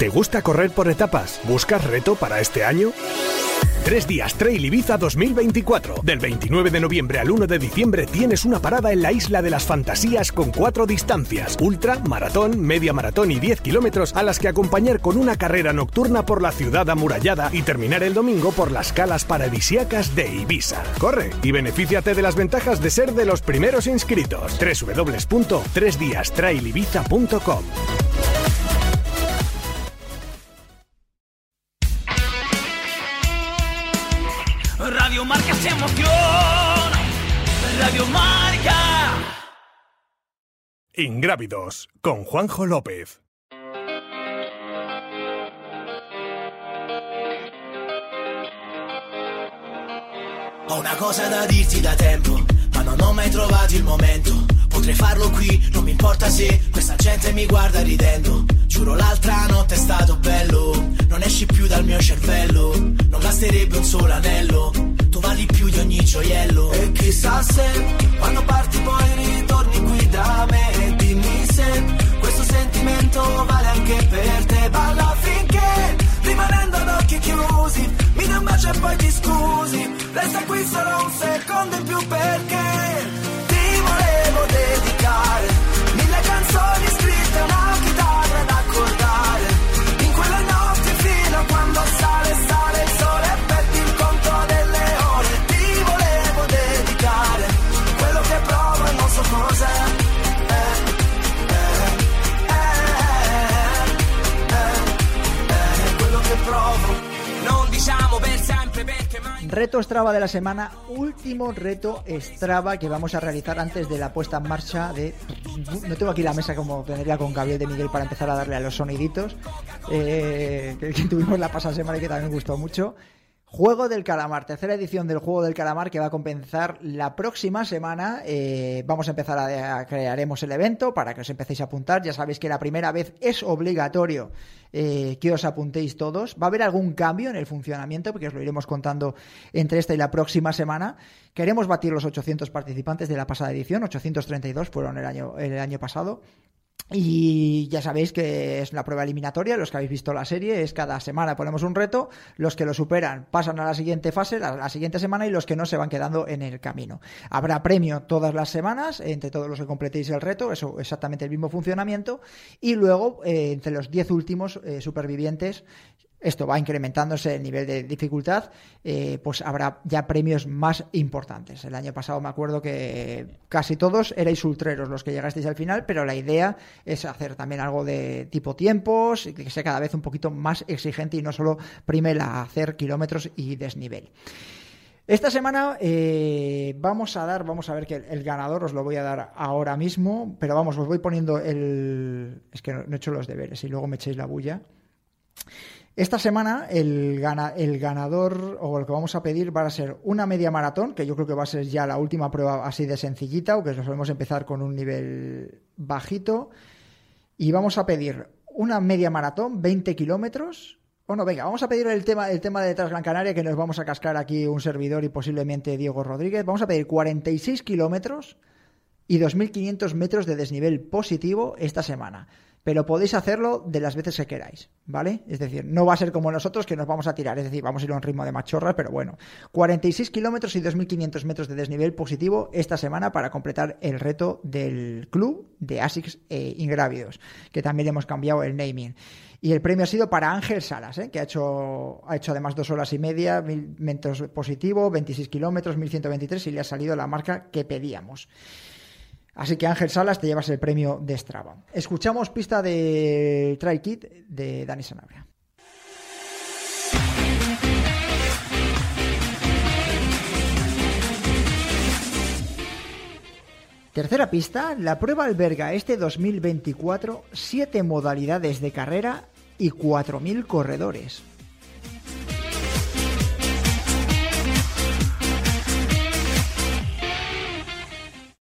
¿Te gusta correr por etapas? ¿Buscas reto para este año? Tres días Trail Ibiza 2024. Del 29 de noviembre al 1 de diciembre tienes una parada en la Isla de las Fantasías con cuatro distancias: ultra, maratón, media maratón y 10 kilómetros, a las que acompañar con una carrera nocturna por la ciudad amurallada y terminar el domingo por las calas paradisiacas de Ibiza. Corre y benefíciate de las ventajas de ser de los primeros inscritos. www.tresdiastrailibiza.com Radio Marca se emoción. Radio Marca. Ingrávidos con Juanjo López. Ho una cosa da dirti da tempo, ma non ho mai trovato il momento. Potrei farlo qui, non mi importa se questa gente mi guarda ridendo. Giuro l'altra notte è stato bello, non esci più dal mio cervello. Basterebbe un solo anello, tu vali più di ogni gioiello. E chissà se quando parti poi ritorni qui da me e dimmi se questo sentimento vale anche per te. Balla finché rimanendo ad occhi chiusi, mi dai un bacio e poi ti scusi. Resta qui solo un secondo in più perché ti Reto Strava de la semana, último reto Strava que vamos a realizar antes de la puesta en marcha de... No tengo aquí la mesa como tendría con Gabriel de Miguel para empezar a darle a los soniditos eh, que, que tuvimos la pasada semana y que también gustó mucho. Juego del Calamar, tercera edición del Juego del Calamar que va a comenzar la próxima semana. Eh, vamos a empezar a, a- crearemos el evento para que os empecéis a apuntar. Ya sabéis que la primera vez es obligatorio eh, que os apuntéis todos. Va a haber algún cambio en el funcionamiento porque os lo iremos contando entre esta y la próxima semana. Queremos batir los 800 participantes de la pasada edición, 832 fueron el año, el año pasado. Y ya sabéis que es una prueba eliminatoria, los que habéis visto la serie, es cada semana ponemos un reto, los que lo superan pasan a la siguiente fase, la, la siguiente semana, y los que no se van quedando en el camino. Habrá premio todas las semanas, entre todos los que completéis el reto, eso exactamente el mismo funcionamiento, y luego eh, entre los 10 últimos eh, supervivientes esto va incrementándose el nivel de dificultad, eh, pues habrá ya premios más importantes. El año pasado me acuerdo que casi todos erais ultreros los que llegasteis al final, pero la idea es hacer también algo de tipo tiempos, y que sea cada vez un poquito más exigente y no solo prime la hacer kilómetros y desnivel. Esta semana eh, vamos a dar, vamos a ver que el, ganador os lo voy a dar ahora mismo, pero vamos, os voy poniendo el... Es que no, no he hecho los deberes y luego me echéis la bulla. Esta semana el, gana- el ganador o lo que vamos a pedir va a ser una media maratón, que yo creo que va a ser ya la última prueba así de sencillita, o que solemos empezar con un nivel bajito. Y vamos a pedir una media maratón, 20 kilómetros. Bueno, venga, vamos a pedir el tema, el tema de Transgran Canaria, que nos vamos a cascar aquí un servidor y posiblemente Diego Rodríguez. Vamos a pedir 46 kilómetros y 2.500 metros de desnivel positivo esta semana. Pero podéis hacerlo de las veces que queráis, ¿vale? Es decir, no va a ser como nosotros que nos vamos a tirar, es decir, vamos a ir a un ritmo de machorra, pero bueno. 46 kilómetros y 2.500 metros de desnivel positivo esta semana para completar el reto del club de ASICS eh, Ingrávidos, que también hemos cambiado el naming. Y el premio ha sido para Ángel Salas, ¿eh? que ha hecho, ha hecho además dos horas y media, mil metros positivo, 26 kilómetros, 1123 y le ha salido la marca que pedíamos. Así que Ángel Salas te llevas el premio de Strava. Escuchamos pista de Try Kit de Dani Sanabria. Tercera pista, la prueba alberga este 2024 siete modalidades de carrera y 4.000 corredores.